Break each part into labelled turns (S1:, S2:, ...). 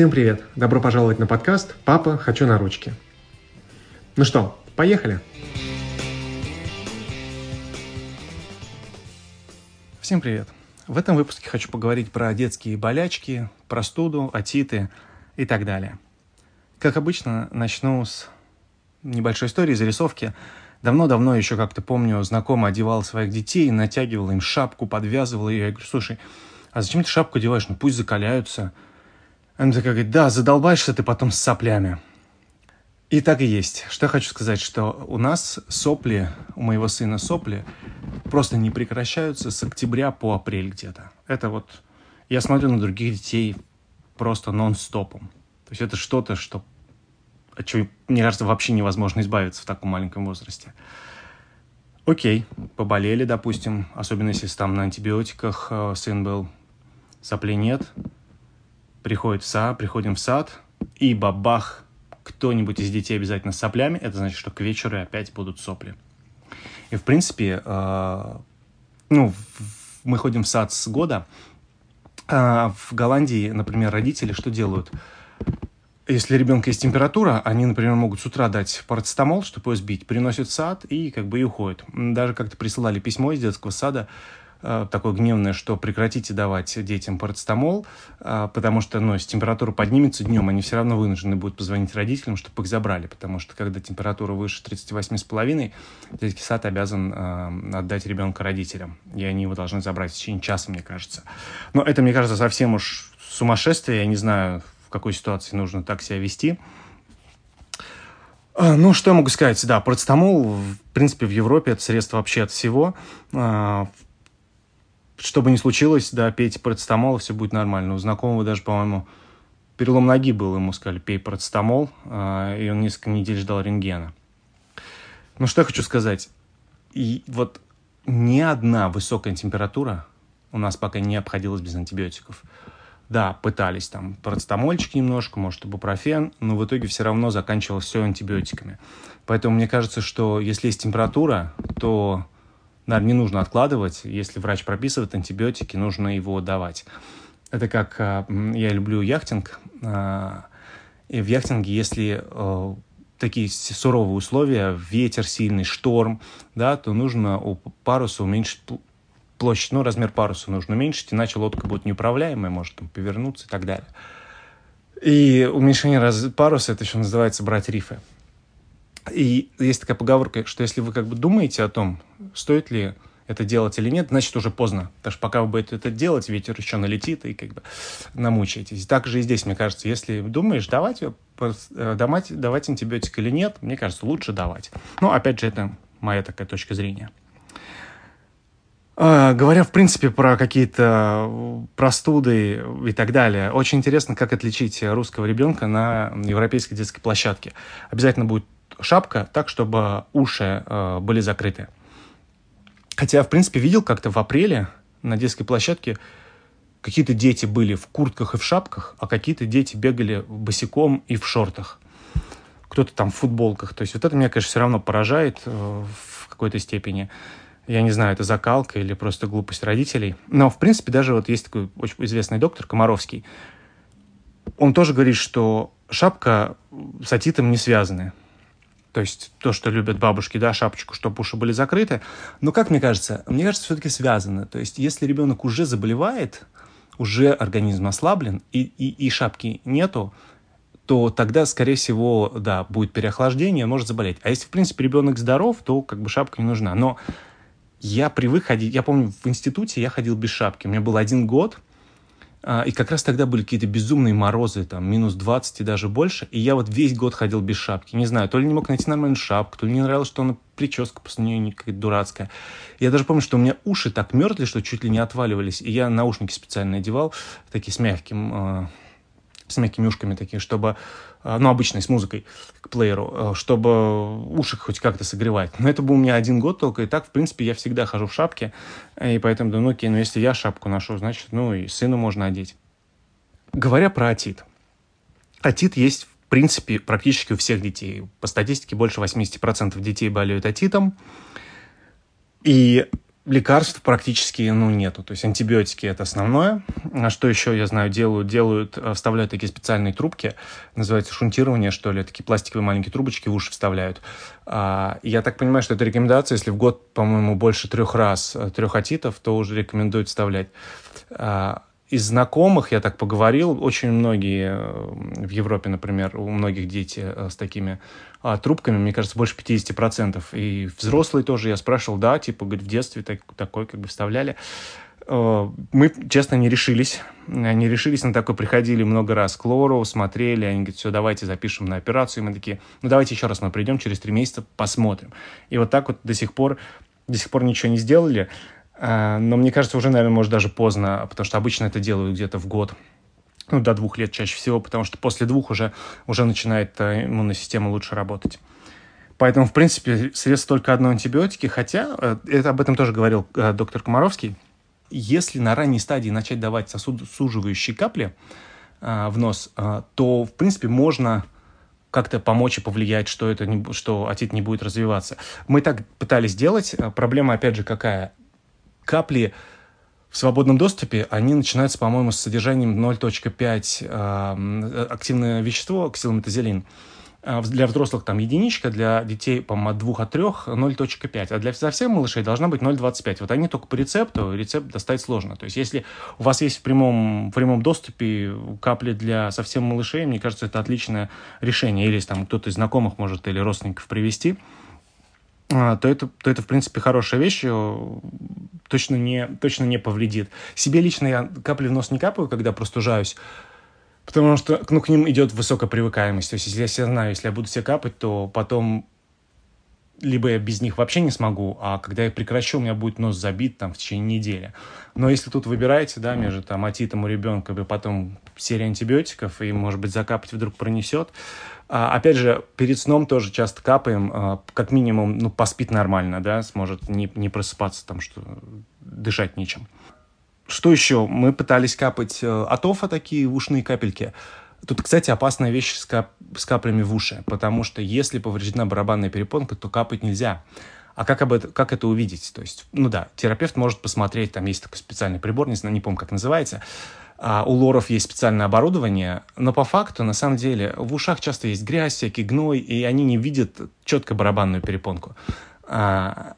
S1: Всем привет! Добро пожаловать на подкаст «Папа, хочу на ручки». Ну что, поехали? Всем привет! В этом выпуске хочу поговорить про детские болячки, простуду, отиты и так далее. Как обычно, начну с небольшой истории, зарисовки. Давно-давно еще как-то помню, знакомый одевал своих детей, натягивал им шапку, подвязывал ее. Я говорю, слушай, а зачем ты шапку одеваешь? Ну пусть закаляются. Она такая говорит, да, задолбаешься ты потом с соплями. И так и есть. Что я хочу сказать, что у нас сопли, у моего сына сопли просто не прекращаются с октября по апрель где-то. Это вот, я смотрю на других детей просто нон-стопом. То есть это что-то, что, от чего, мне кажется, вообще невозможно избавиться в таком маленьком возрасте. Окей, поболели, допустим, особенно если там на антибиотиках э, сын был, соплей нет, приходит в сад, приходим в сад, и бабах, кто-нибудь из детей обязательно с соплями, это значит, что к вечеру опять будут сопли. И, в принципе, э, ну, мы ходим в сад с года, а в Голландии, например, родители что делают? Если ребенка есть температура, они, например, могут с утра дать парацетамол, чтобы его сбить, приносят в сад и как бы и уходят. Даже как-то присылали письмо из детского сада, такое гневное, что прекратите давать детям парацетамол, э, потому что, ну, если температура поднимется днем, они все равно вынуждены будут позвонить родителям, чтобы их забрали, потому что когда температура выше 38,5, детский сад обязан э, отдать ребенка родителям, и они его должны забрать в течение часа, мне кажется. Но это, мне кажется, совсем уж сумасшествие, я не знаю, в какой ситуации нужно так себя вести. Ну, что я могу сказать? Да, парацетамол, в принципе, в Европе это средство вообще от всего. Что бы ни случилось, да, пейте парацетамол, все будет нормально. У знакомого даже, по-моему, перелом ноги был, ему сказали, пей парацетамол, э, и он несколько недель ждал рентгена. Ну, что я хочу сказать. И вот ни одна высокая температура у нас пока не обходилась без антибиотиков. Да, пытались там парацетамольчик немножко, может, ибупрофен, но в итоге все равно заканчивалось все антибиотиками. Поэтому мне кажется, что если есть температура, то Наверное, не нужно откладывать. Если врач прописывает антибиотики, нужно его давать. Это как а, я люблю яхтинг. А, и в яхтинге, если а, такие суровые условия, ветер сильный, шторм, да, то нужно у паруса уменьшить площадь, ну, размер паруса нужно уменьшить, иначе лодка будет неуправляемая, может там повернуться и так далее. И уменьшение раз... паруса, это еще называется брать рифы. И есть такая поговорка, что если вы как бы думаете о том, стоит ли это делать или нет, значит уже поздно. Потому что пока вы будете это делать, ветер еще налетит и как бы намучаетесь. Так же и здесь, мне кажется, если думаешь, давать, э, давать, давать антибиотик или нет, мне кажется, лучше давать. Но опять же, это моя такая точка зрения. А, говоря, в принципе, про какие-то простуды и так далее, очень интересно, как отличить русского ребенка на европейской детской площадке. Обязательно будет шапка так, чтобы уши э, были закрыты. Хотя в принципе, видел как-то в апреле на детской площадке какие-то дети были в куртках и в шапках, а какие-то дети бегали босиком и в шортах. Кто-то там в футболках. То есть вот это меня, конечно, все равно поражает э, в какой-то степени. Я не знаю, это закалка или просто глупость родителей. Но, в принципе, даже вот есть такой очень известный доктор Комаровский. Он тоже говорит, что шапка с атитом не связаны. То есть то, что любят бабушки, да, шапочку, чтобы уши были закрыты. Но, как мне кажется, мне кажется, все-таки связано. То есть если ребенок уже заболевает, уже организм ослаблен, и, и, и шапки нету, то тогда, скорее всего, да, будет переохлаждение, может заболеть. А если, в принципе, ребенок здоров, то как бы шапка не нужна. Но я привык ходить, я помню, в институте я ходил без шапки. У меня был один год – и как раз тогда были какие-то безумные морозы, там, минус 20 и даже больше. И я вот весь год ходил без шапки. Не знаю, то ли не мог найти нормальную шапку, то ли не нравилось, что она прическа после нее какая-то дурацкая. Я даже помню, что у меня уши так мерзли, что чуть ли не отваливались. И я наушники специально одевал, такие с мягким, а, с мягкими ушками такие, чтобы а, ну, обычной, с музыкой к плееру, а, чтобы уши хоть как-то согревать. Но это был у меня один год только, и так, в принципе, я всегда хожу в шапке, и поэтому, да, ну, окей, ну, если я шапку ношу, значит, ну, и сыну можно одеть. Говоря про атит. Атит есть, в принципе, практически у всех детей. По статистике, больше 80% детей болеют атитом. И лекарств практически ну, нету. То есть антибиотики это основное. А что еще, я знаю, делают? Делают, э, вставляют такие специальные трубки, называется шунтирование, что ли, такие пластиковые маленькие трубочки в уши вставляют. А, я так понимаю, что это рекомендация, если в год, по-моему, больше трех раз, э, трех атитов, то уже рекомендуют вставлять. А, из знакомых, я так поговорил, очень многие э, в Европе, например, у многих дети э, с такими а, трубками, мне кажется, больше 50%. И взрослые тоже, я спрашивал, да, типа, говорит, в детстве так, такой как бы вставляли. Э, мы, честно, не решились. Не решились на такой, приходили много раз к Лору, смотрели, они говорят, все, давайте запишем на операцию. И мы такие, ну давайте еще раз мы придем через три месяца, посмотрим. И вот так вот до сих пор, до сих пор ничего не сделали. А, но мне кажется, уже, наверное, может даже поздно, потому что обычно это делают где-то в год. Ну, до двух лет чаще всего, потому что после двух уже, уже начинает э, иммунная система лучше работать. Поэтому, в принципе, средств только одно антибиотики, хотя, э, это, об этом тоже говорил э, доктор Комаровский, если на ранней стадии начать давать сосудосуживающие капли в нос, то, в принципе, можно как-то помочь и повлиять, что, это не, что отит не будет развиваться. Мы так пытались делать. Проблема, опять же, какая? Капли в свободном доступе, они начинаются, по-моему, с содержанием 0.5 э, активное вещество, ксилометазелин. А для взрослых там единичка, для детей, по-моему, от 2 от 3 0.5, а для совсем малышей должна быть 0.25. Вот они только по рецепту, рецепт достать сложно. То есть если у вас есть в прямом, в прямом доступе капли для совсем малышей, мне кажется, это отличное решение. Или если там кто-то из знакомых может или родственников привести, то это, то это, в принципе, хорошая вещь, точно не, точно не повредит. Себе лично я капли в нос не капаю, когда простужаюсь, потому что ну, к ним идет высокая привыкаемость. То есть, если я себя знаю, если я буду себе капать, то потом либо я без них вообще не смогу, а когда я прекращу, у меня будет нос забит там в течение недели. Но если тут выбираете, да, между там атитом у ребенка и потом серия антибиотиков, и, может быть, закапать вдруг пронесет, а, опять же, перед сном тоже часто капаем, а, как минимум, ну, поспит нормально, да, сможет не, не просыпаться там, что дышать нечем. Что еще? Мы пытались капать э, атофа такие ушные капельки. Тут, кстати, опасная вещь с, кап с каплями в уши, потому что если повреждена барабанная перепонка, то капать нельзя. А как, об это, как это увидеть? То есть, ну да, терапевт может посмотреть, там есть такой специальный прибор, не знаю, не помню, как называется, а у лоров есть специальное оборудование, но по факту, на самом деле, в ушах часто есть грязь, всякий гной, и они не видят четко барабанную перепонку. А,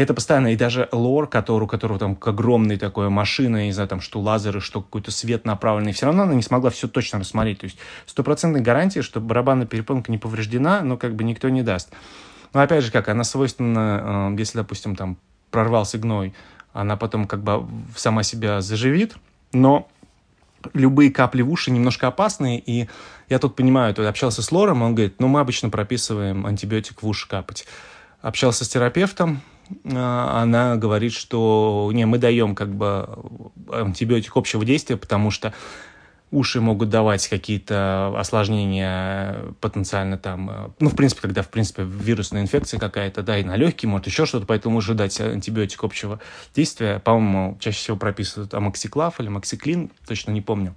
S1: это постоянно, и даже лор, который, у которого там огромная такая машина, не знаю, там, что лазеры, что какой-то свет направленный, все равно она не смогла все точно рассмотреть. То есть стопроцентной гарантии, что барабанная перепонка не повреждена, но как бы никто не даст. Но опять же, как она свойственна, э, если, допустим, там прорвался гной, она потом как бы сама себя заживит, но любые капли в уши немножко опасные, и я тут понимаю, тут общался с Лором, он говорит, ну, мы обычно прописываем антибиотик в уши капать. Общался с терапевтом, она говорит, что не, мы даем как бы антибиотик общего действия, потому что уши могут давать какие-то осложнения потенциально там, ну, в принципе, когда, в принципе, вирусная инфекция какая-то, да, и на легкие, может, еще что-то, поэтому уже дать антибиотик общего действия. По-моему, чаще всего прописывают амоксиклав или амоксиклин, точно не помню.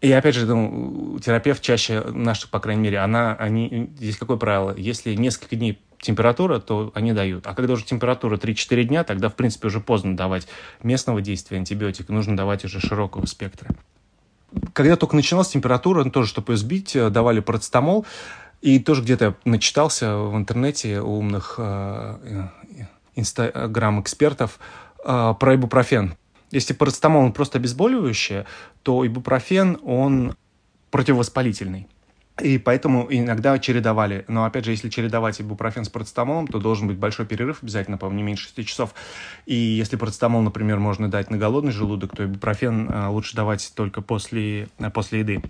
S1: И опять же, ну, терапевт чаще, наш, по крайней мере, она, они, здесь какое правило? Если несколько дней температура, то они дают. А когда уже температура 3-4 дня, тогда, в принципе, уже поздно давать местного действия антибиотика, нужно давать уже широкого спектра когда только начиналась температура, ну, тоже, чтобы ее сбить, э, давали парацетамол. И тоже где-то начитался в интернете умных э, инстаграм-экспертов э, про ибупрофен. Если парацетамол он просто обезболивающее, то ибупрофен, он противовоспалительный. И поэтому иногда чередовали. Но, опять же, если чередовать ибупрофен с парацетамолом, то должен быть большой перерыв обязательно, по не меньше 6 часов. И если парацетамол, например, можно дать на голодный желудок, то ибупрофен а, лучше давать только после, а, после еды.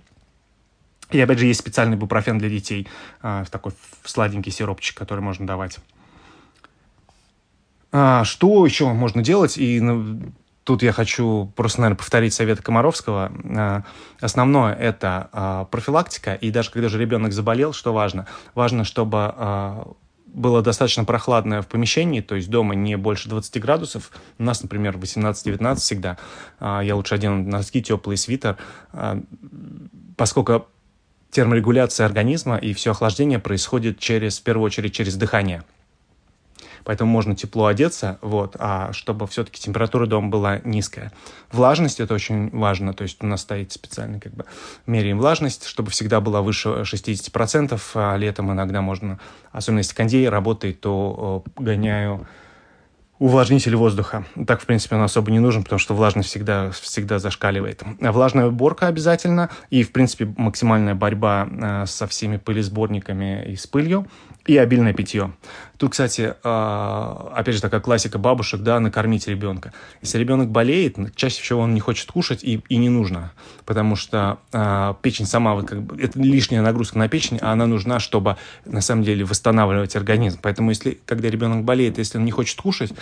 S1: И, опять же, есть специальный ибупрофен для детей, а, такой сладенький сиропчик, который можно давать. Что еще можно делать? И ну, Тут я хочу просто, наверное, повторить совет Комаровского. Э, основное – это э, профилактика, и даже когда же ребенок заболел, что важно? Важно, чтобы э, было достаточно прохладное в помещении, то есть дома не больше 20 градусов. У нас, например, 18-19 всегда. Я лучше одену носки, теплый свитер, поскольку терморегуляция организма и все охлаждение происходит через, в первую очередь через дыхание – поэтому можно тепло одеться, вот, а чтобы все-таки температура дома была низкая. Влажность это очень важно, то есть у нас стоит специальный как бы меряем влажность, чтобы всегда была выше 60%, а летом иногда можно, особенно если кондей работает, то гоняю увлажнитель воздуха. Так, в принципе, он особо не нужен, потому что влажность всегда, всегда зашкаливает. Влажная уборка обязательно и, в принципе, максимальная борьба э, со всеми пылесборниками и с пылью и обильное питье. Тут, кстати, а, опять же, такая классика бабушек, да, накормить ребенка. Если ребенок болеет, чаще всего он не хочет кушать и, и не нужно, потому что э, печень сама, вот, как бы, это лишняя нагрузка на печень, а она нужна, чтобы, на самом деле, восстанавливать организм. Поэтому, если, когда ребенок болеет, если он не хочет кушать,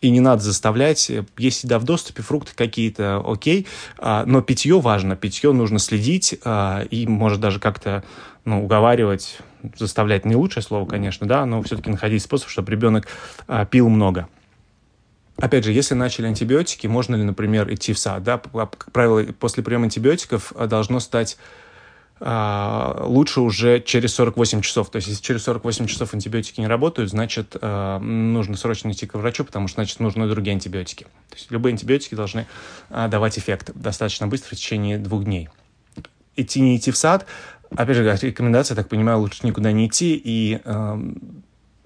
S1: и не надо заставлять, есть еда в доступе, фрукты какие-то, окей, а, но питье важно, питье нужно следить а, и, может, даже как-то ну, уговаривать, заставлять не лучшее слово, конечно, да, но все-таки находить способ, чтобы ребенок а, пил много. Опять же, если начали антибиотики, можно ли, например, идти в сад? Да? Как правило, после приема антибиотиков должно стать лучше уже через 48 часов. То есть, если через 48 часов антибиотики не работают, значит, а, нужно срочно идти к врачу, потому что, значит, нужны другие антибиотики. То есть, любые антибиотики должны а, давать эффект достаточно быстро, в течение двух дней. Идти, не идти в сад, опять же, рекомендация, я так понимаю, лучше никуда не идти, и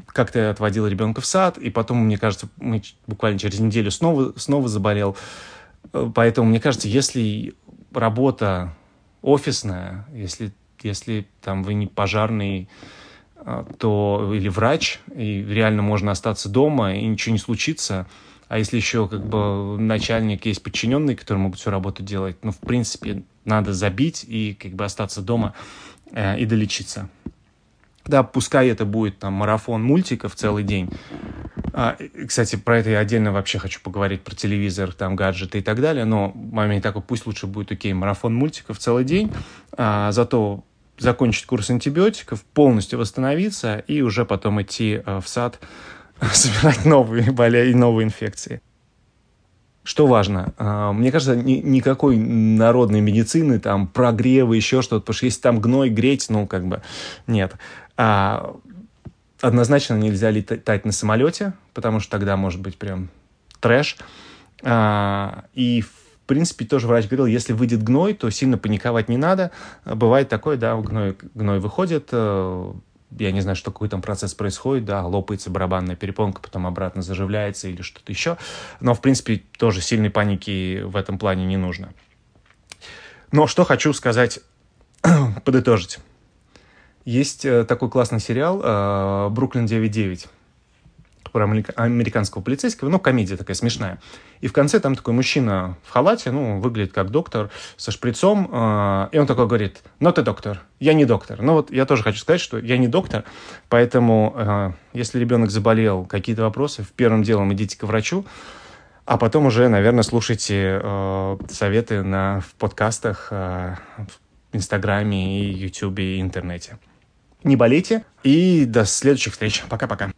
S1: как-то я отводил ребенка в сад, и потом, мне кажется, мы буквально через неделю снова, снова заболел. Поэтому, мне кажется, если работа офисная, если, если там вы не пожарный, а, то или врач, и реально можно остаться дома, и ничего не случится. А если еще как бы начальник есть подчиненный, который могут всю работу делать, ну, в принципе, надо забить и как бы остаться дома э, и долечиться. Да, пускай это будет там марафон мультиков целый день, а, кстати, про это я отдельно вообще хочу поговорить, про телевизор, там, гаджеты и так далее, но момент такой, пусть лучше будет, окей, марафон мультиков целый день, а, зато закончить курс антибиотиков, полностью восстановиться и уже потом идти а, в сад собирать новые болезни и новые инфекции. Что важно? А, мне кажется, ни, никакой народной медицины, там, прогрева, еще что-то, потому что если там гной греть, ну, как бы, нет. А, однозначно нельзя летать на самолете, потому что тогда может быть прям трэш. А, и, в принципе, тоже врач говорил, если выйдет гной, то сильно паниковать не надо. Бывает такое, да, гной, гной выходит, э, я не знаю, что какой там процесс происходит, да, лопается барабанная перепонка, потом обратно заживляется или что-то еще. Но, в принципе, тоже сильной паники в этом плане не нужно. Но что хочу сказать, подытожить. Есть э, такой классный сериал э, «Бруклин 9.9» про американского полицейского, ну, комедия такая смешная. И в конце там такой мужчина в халате, ну, выглядит как доктор, со шприцом, э, и он такой говорит, ну, ты доктор, я не доктор. Ну, вот я тоже хочу сказать, что я не доктор, поэтому, если ребенок заболел, какие-то вопросы, в первым делом идите к врачу, а потом уже, наверное, слушайте э, советы на, в подкастах, э, в Инстаграме, и Ютубе, и интернете. Не болейте. И до следующих встреч. Пока-пока.